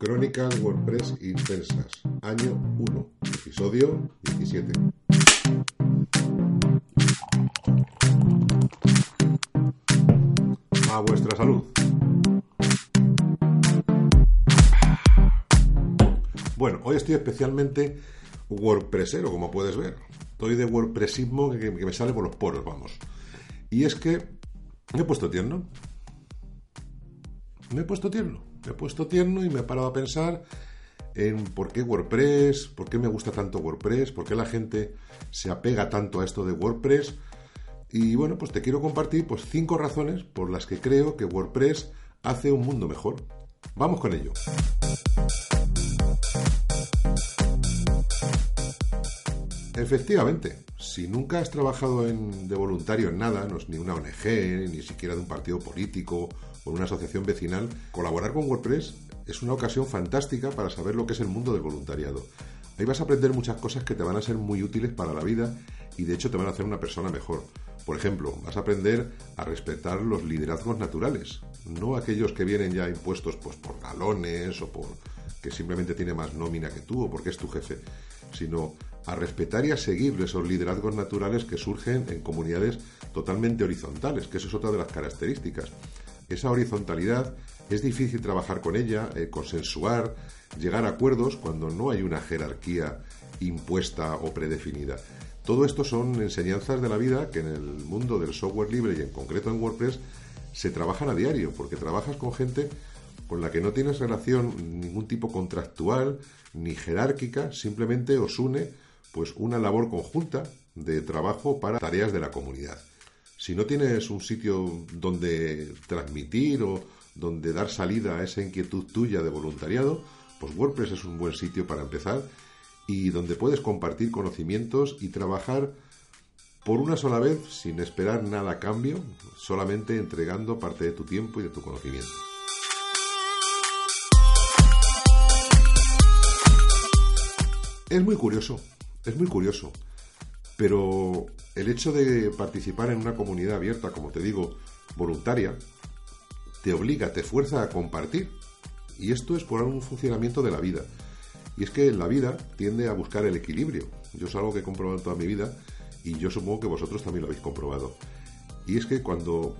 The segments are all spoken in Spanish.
Crónicas WordPress Intensas, año 1, episodio 17. A vuestra salud. Bueno, hoy estoy especialmente WordPressero, como puedes ver. Estoy de WordPressismo que, que me sale por los poros, vamos. Y es que me he puesto tierno. Me he puesto tierno. Me he puesto tierno y me he parado a pensar en por qué WordPress, por qué me gusta tanto WordPress, por qué la gente se apega tanto a esto de WordPress. Y bueno, pues te quiero compartir pues cinco razones por las que creo que WordPress hace un mundo mejor. Vamos con ello. Efectivamente, si nunca has trabajado en, de voluntario en nada, no es ni una ONG, ni siquiera de un partido político una asociación vecinal, colaborar con WordPress es una ocasión fantástica para saber lo que es el mundo del voluntariado. Ahí vas a aprender muchas cosas que te van a ser muy útiles para la vida y de hecho te van a hacer una persona mejor. Por ejemplo, vas a aprender a respetar los liderazgos naturales, no aquellos que vienen ya impuestos pues, por galones o por que simplemente tiene más nómina que tú o porque es tu jefe, sino a respetar y a seguir esos liderazgos naturales que surgen en comunidades totalmente horizontales, que eso es otra de las características. Esa horizontalidad es difícil trabajar con ella, eh, consensuar, llegar a acuerdos cuando no hay una jerarquía impuesta o predefinida. Todo esto son enseñanzas de la vida que en el mundo del software libre y en concreto en WordPress se trabajan a diario, porque trabajas con gente con la que no tienes relación ningún tipo contractual ni jerárquica, simplemente os une pues una labor conjunta de trabajo para tareas de la comunidad. Si no tienes un sitio donde transmitir o donde dar salida a esa inquietud tuya de voluntariado, pues WordPress es un buen sitio para empezar y donde puedes compartir conocimientos y trabajar por una sola vez sin esperar nada a cambio, solamente entregando parte de tu tiempo y de tu conocimiento. Es muy curioso, es muy curioso, pero el hecho de participar en una comunidad abierta, como te digo, voluntaria, te obliga, te fuerza a compartir. Y esto es por un funcionamiento de la vida. Y es que la vida tiende a buscar el equilibrio. Yo es algo que he comprobado toda mi vida y yo supongo que vosotros también lo habéis comprobado. Y es que cuando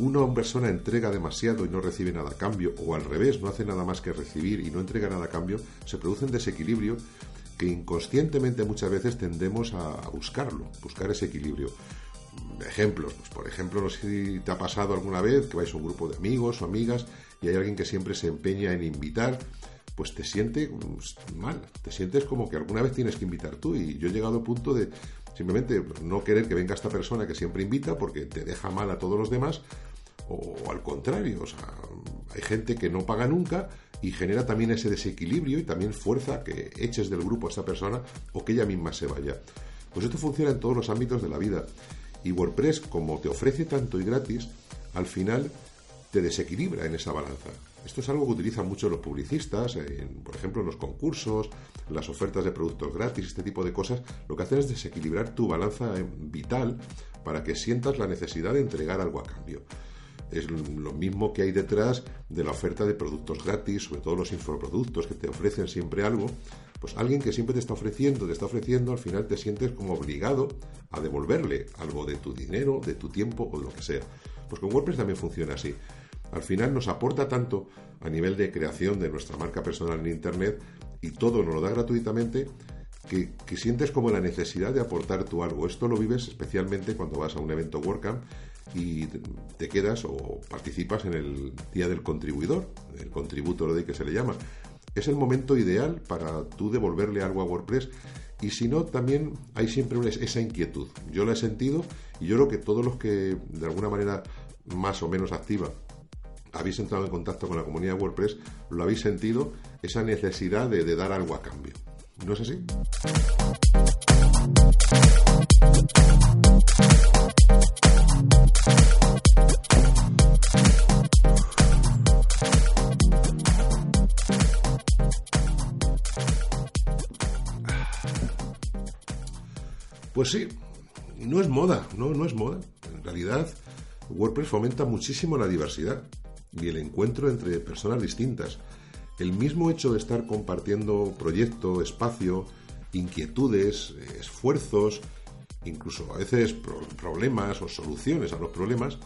una persona entrega demasiado y no recibe nada a cambio, o al revés, no hace nada más que recibir y no entrega nada a cambio, se produce un desequilibrio inconscientemente muchas veces tendemos a buscarlo, buscar ese equilibrio. Ejemplos, pues por ejemplo, no sé si te ha pasado alguna vez que vais a un grupo de amigos o amigas y hay alguien que siempre se empeña en invitar, pues te sientes pues, mal, te sientes como que alguna vez tienes que invitar tú y yo he llegado al punto de simplemente no querer que venga esta persona que siempre invita porque te deja mal a todos los demás o al contrario, o sea, hay gente que no paga nunca y genera también ese desequilibrio y también fuerza que eches del grupo a esta persona o que ella misma se vaya. Pues esto funciona en todos los ámbitos de la vida y WordPress, como te ofrece tanto y gratis, al final te desequilibra en esa balanza. Esto es algo que utilizan mucho los publicistas, por ejemplo, en los concursos, las ofertas de productos gratis, este tipo de cosas. Lo que hacen es desequilibrar tu balanza vital para que sientas la necesidad de entregar algo a cambio. Es lo mismo que hay detrás de la oferta de productos gratis, sobre todo los infoproductos que te ofrecen siempre algo. Pues alguien que siempre te está ofreciendo, te está ofreciendo, al final te sientes como obligado a devolverle algo de tu dinero, de tu tiempo o de lo que sea. Pues con WordPress también funciona así. Al final nos aporta tanto a nivel de creación de nuestra marca personal en Internet y todo nos lo da gratuitamente que, que, sientes como la necesidad de aportar tú algo. Esto lo vives especialmente cuando vas a un evento WordCamp y te quedas o participas en el día del contribuidor, el contributor de que se le llama. Es el momento ideal para tú devolverle algo a WordPress y si no, también hay siempre esa inquietud. Yo la he sentido y yo creo que todos los que de alguna manera más o menos activa habéis entrado en contacto con la comunidad WordPress, lo habéis sentido, esa necesidad de, de dar algo a cambio. ¿No es así? Pues sí, no es moda, no, no es moda. En realidad, WordPress fomenta muchísimo la diversidad y el encuentro entre personas distintas. El mismo hecho de estar compartiendo proyecto, espacio, inquietudes, esfuerzos, incluso a veces problemas o soluciones a los problemas,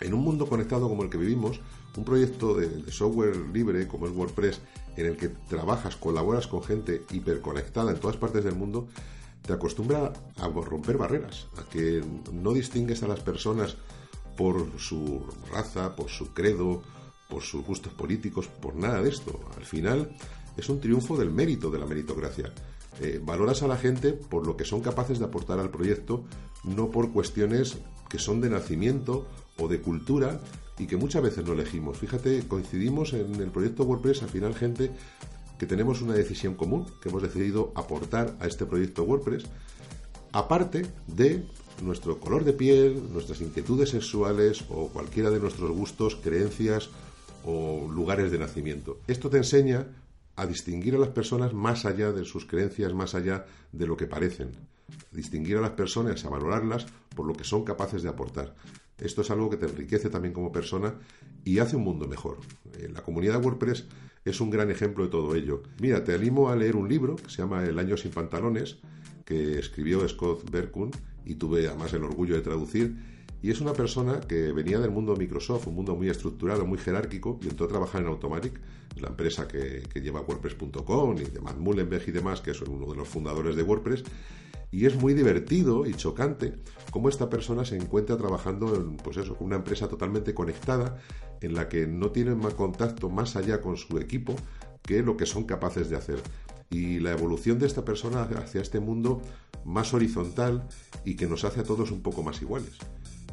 en un mundo conectado como el que vivimos, un proyecto de, software libre como es WordPress, en el que trabajas, colaboras con gente hiperconectada en todas partes del mundo, te acostumbra a romper barreras, a que no distingues a las personas por su raza, por su credo, por sus gustos políticos, por nada de esto. Al final es un triunfo del mérito, de la meritocracia. Eh, valoras a la gente por lo que son capaces de aportar al proyecto, no por cuestiones que son de nacimiento o de cultura y que muchas veces no elegimos. Fíjate, coincidimos en el proyecto WordPress, al final gente que tenemos una decisión común, que hemos decidido aportar a este proyecto WordPress, aparte de nuestro color de piel, nuestras inquietudes sexuales o cualquiera de nuestros gustos, creencias o lugares de nacimiento. Esto te enseña a distinguir a las personas más allá de sus creencias, más allá de lo que parecen. Distinguir a las personas, a valorarlas por lo que son capaces de aportar. Esto es algo que te enriquece también como persona y hace un mundo mejor. La comunidad WordPress es un gran ejemplo de todo ello. Mira, te animo a leer un libro que se llama El año sin pantalones, que escribió Scott Berkun y tuve además el orgullo de traducir. Y es una persona que venía del mundo de Microsoft, un mundo muy estructurado, muy jerárquico, y entró a trabajar en Automatic, la empresa que, lleva WordPress.com y de Matt Mullenberg y demás, que es uno de los fundadores de WordPress. Y es muy divertido y chocante cómo esta persona se encuentra trabajando en, pues eso, una empresa totalmente conectada en la que no tienen más contacto más allá con su equipo que lo que son capaces de hacer. Y la evolución de esta persona hacia este mundo más horizontal y que nos hace a todos un poco más iguales.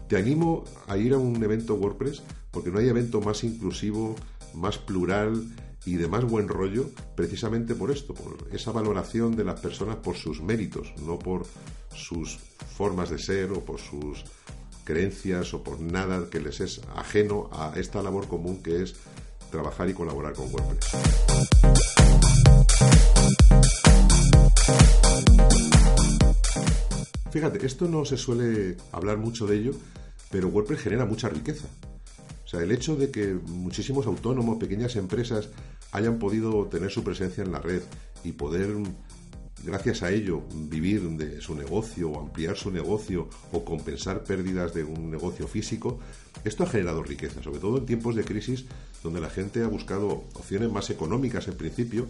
Te animo a ir a un evento WordPress porque no hay evento más inclusivo, más plural y de más buen rollo precisamente por esto, por esa valoración de las personas por sus méritos, no por sus formas de ser o por sus creencias o por nada que les es ajeno a esta labor común que es trabajar y colaborar con WordPress. Fíjate, esto no se suele hablar mucho de ello, pero WordPress genera mucha riqueza. O sea, el hecho de que muchísimos autónomos, pequeñas empresas hayan podido tener su presencia en la red y poder, gracias a ello, vivir de su negocio o ampliar su negocio o compensar pérdidas de un negocio físico, esto ha generado riqueza, sobre todo en tiempos de crisis donde la gente ha buscado opciones más económicas en principio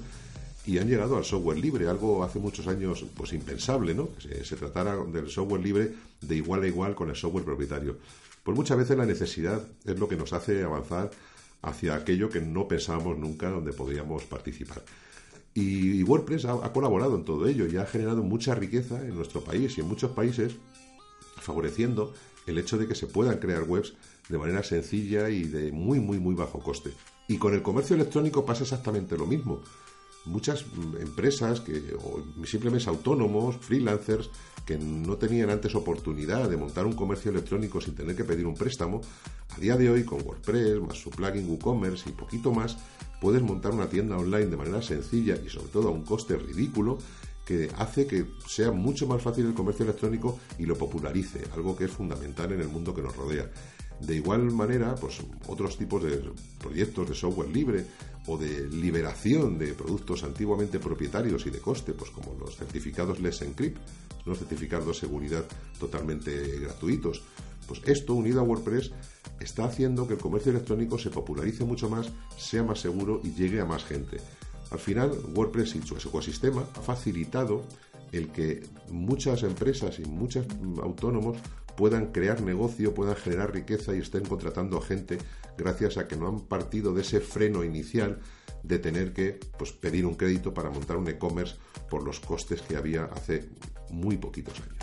y han llegado al software libre, algo hace muchos años pues impensable, ¿no? Que se tratara del software libre de igual a igual con el software propietario. Pues muchas veces la necesidad es lo que nos hace avanzar hacia aquello que no pensábamos nunca donde podríamos participar. Y, WordPress ha, ha, colaborado en todo ello y ha generado mucha riqueza en nuestro país y en muchos países, favoreciendo el hecho de que se puedan crear webs de manera sencilla y de muy, muy, muy bajo coste. Y con el comercio electrónico pasa exactamente lo mismo muchas empresas que, o simplemente autónomos, freelancers, que no tenían antes oportunidad de montar un comercio electrónico sin tener que pedir un préstamo, a día de hoy con WordPress, más su plugin WooCommerce y poquito más, puedes montar una tienda online de manera sencilla y sobre todo a un coste ridículo que hace que sea mucho más fácil el comercio electrónico y lo popularice, algo que es fundamental en el mundo que nos rodea. De igual manera, pues otros tipos de proyectos de software libre o de liberación de productos antiguamente propietarios y de coste, pues como los certificados Let's Encrypt, los certificados de seguridad totalmente gratuitos. Pues esto, unido a WordPress, está haciendo que el comercio electrónico se popularice mucho más, sea más seguro y llegue a más gente. Al final, WordPress y su ecosistema ha facilitado el que muchas empresas y muchos autónomos puedan crear negocio, puedan generar riqueza y estén contratando gente gracias a que no han partido de ese freno inicial de tener que pues, pedir un crédito para montar un e-commerce por los costes que había hace muy poquitos años.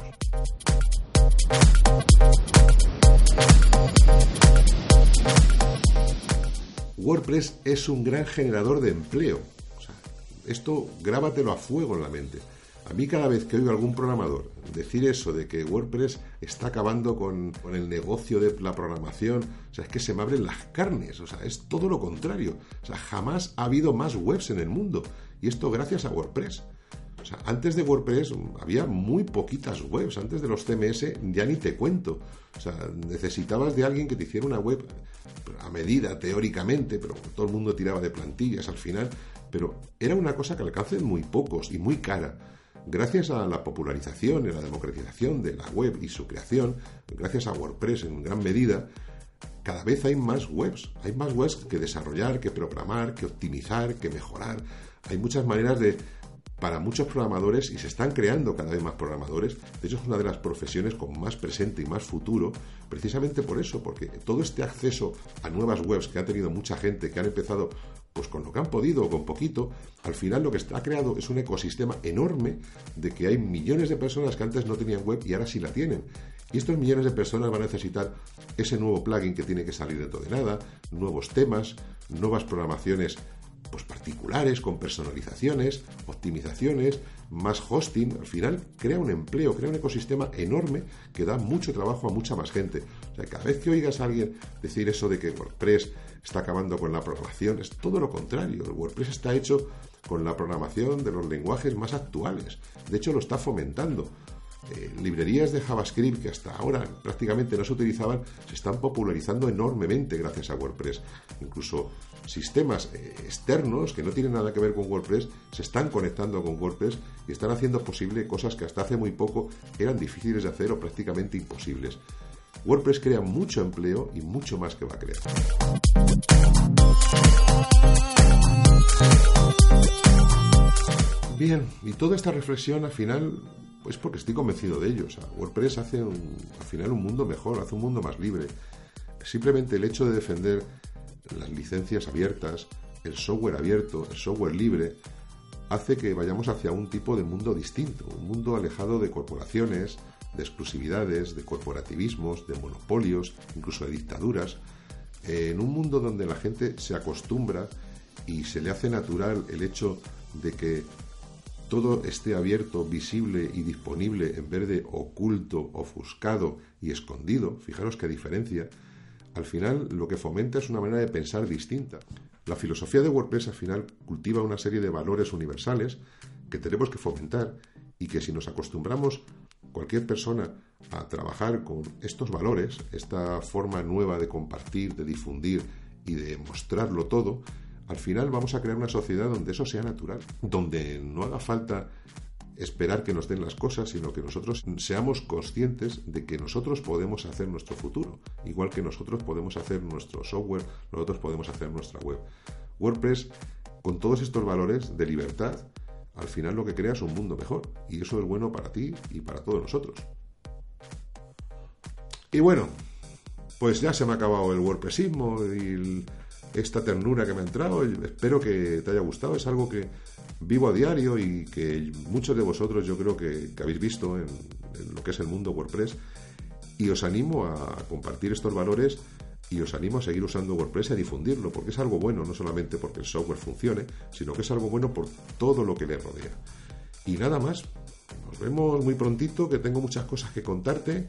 WordPress es un gran generador de empleo. esto grábatelo a fuego en la mente. A mí cada vez que oigo algún programador decir eso de que WordPress está acabando con, el negocio de la programación, o sea, es que se me abren las carnes, o sea, es todo lo contrario. O sea, jamás ha habido más webs en el mundo. Y esto gracias a WordPress. O sea, antes de WordPress había muy poquitas webs, antes de los CMS ya ni te cuento. O sea, necesitabas de alguien que te hiciera una web a medida, teóricamente, pero todo el mundo tiraba de plantillas al final. Pero era una cosa que alcance muy pocos y muy cara. Gracias a la popularización y la democratización de la web y su creación, gracias a WordPress en gran medida, cada vez hay más webs. Hay más webs que desarrollar, que programar, que optimizar, que mejorar. Hay muchas maneras de para muchos programadores y se están creando cada vez más programadores. De hecho, es una de las profesiones con más presente y más futuro, precisamente por eso, porque todo este acceso a nuevas webs que ha tenido mucha gente, que han empezado pues con lo que han podido o con poquito, al final lo que está creado es un ecosistema enorme de que hay millones de personas que antes no tenían web y ahora sí la tienen. Y estos millones de personas van a necesitar ese nuevo plugin que tiene que salir dentro de nada, nuevos temas, nuevas programaciones pues particulares, con personalizaciones, optimizaciones, más hosting, al final crea un empleo, crea un ecosistema enorme que da mucho trabajo a mucha más gente. O sea, cada vez que oigas a alguien decir eso de que WordPress está acabando con la programación, es todo lo contrario. WordPress está hecho con la programación de los lenguajes más actuales. De hecho, lo está fomentando. Eh, librerías de JavaScript que hasta ahora prácticamente no se utilizaban se están popularizando enormemente gracias a WordPress. Incluso sistemas eh, externos que no tienen nada que ver con WordPress se están conectando con WordPress y están haciendo posible cosas que hasta hace muy poco eran difíciles de hacer o prácticamente imposibles. WordPress crea mucho empleo y mucho más que va a crear. Bien, y toda esta reflexión al final, pues porque estoy convencido de ello. WordPress hace al final un mundo mejor, hace un mundo más libre. Simplemente el hecho de defender las licencias abiertas, el software abierto, el software libre, hace que vayamos hacia un tipo de mundo distinto, un mundo alejado de corporaciones, de exclusividades, de corporativismos, de monopolios, incluso de dictaduras, en un mundo donde la gente se acostumbra y se le hace natural el hecho de que todo esté abierto, visible y disponible en vez de oculto, ofuscado y escondido, fijaros qué diferencia, al final lo que fomenta es una manera de pensar distinta. La filosofía de WordPress al final cultiva una serie de valores universales que tenemos que fomentar y que si nos acostumbramos cualquier persona a trabajar con estos valores, esta forma nueva de compartir, de difundir y de mostrarlo todo, al final vamos a crear una sociedad donde eso sea natural, donde no haga falta esperar que nos den las cosas, sino que nosotros seamos conscientes de que nosotros podemos hacer nuestro futuro, igual que nosotros podemos hacer nuestro software, nosotros podemos hacer nuestra web. WordPress, con todos estos valores de libertad, al final lo que crea es un mundo mejor, y eso es bueno para ti y para todos nosotros. Y bueno, pues ya se me ha acabado el WordPressismo y esta ternura que me ha entrado. Espero que te haya gustado. Es algo que vivo a diario y que muchos de vosotros yo creo que, habéis visto en, lo que es el mundo WordPress y os animo a compartir estos valores y os animo a seguir usando WordPress y a difundirlo porque es algo bueno, no solamente porque el software funcione, sino que es algo bueno por todo lo que le rodea. Y nada más, nos vemos muy prontito, que tengo muchas cosas que contarte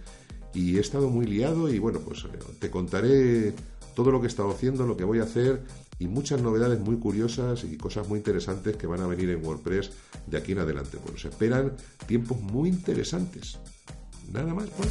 y he estado muy liado y bueno, pues eh, te contaré todo lo que he estado haciendo, lo que voy a hacer y muchas novedades muy curiosas y cosas muy interesantes que van a venir en WordPress de aquí en adelante. Pues se esperan tiempos muy interesantes. Nada más, pues.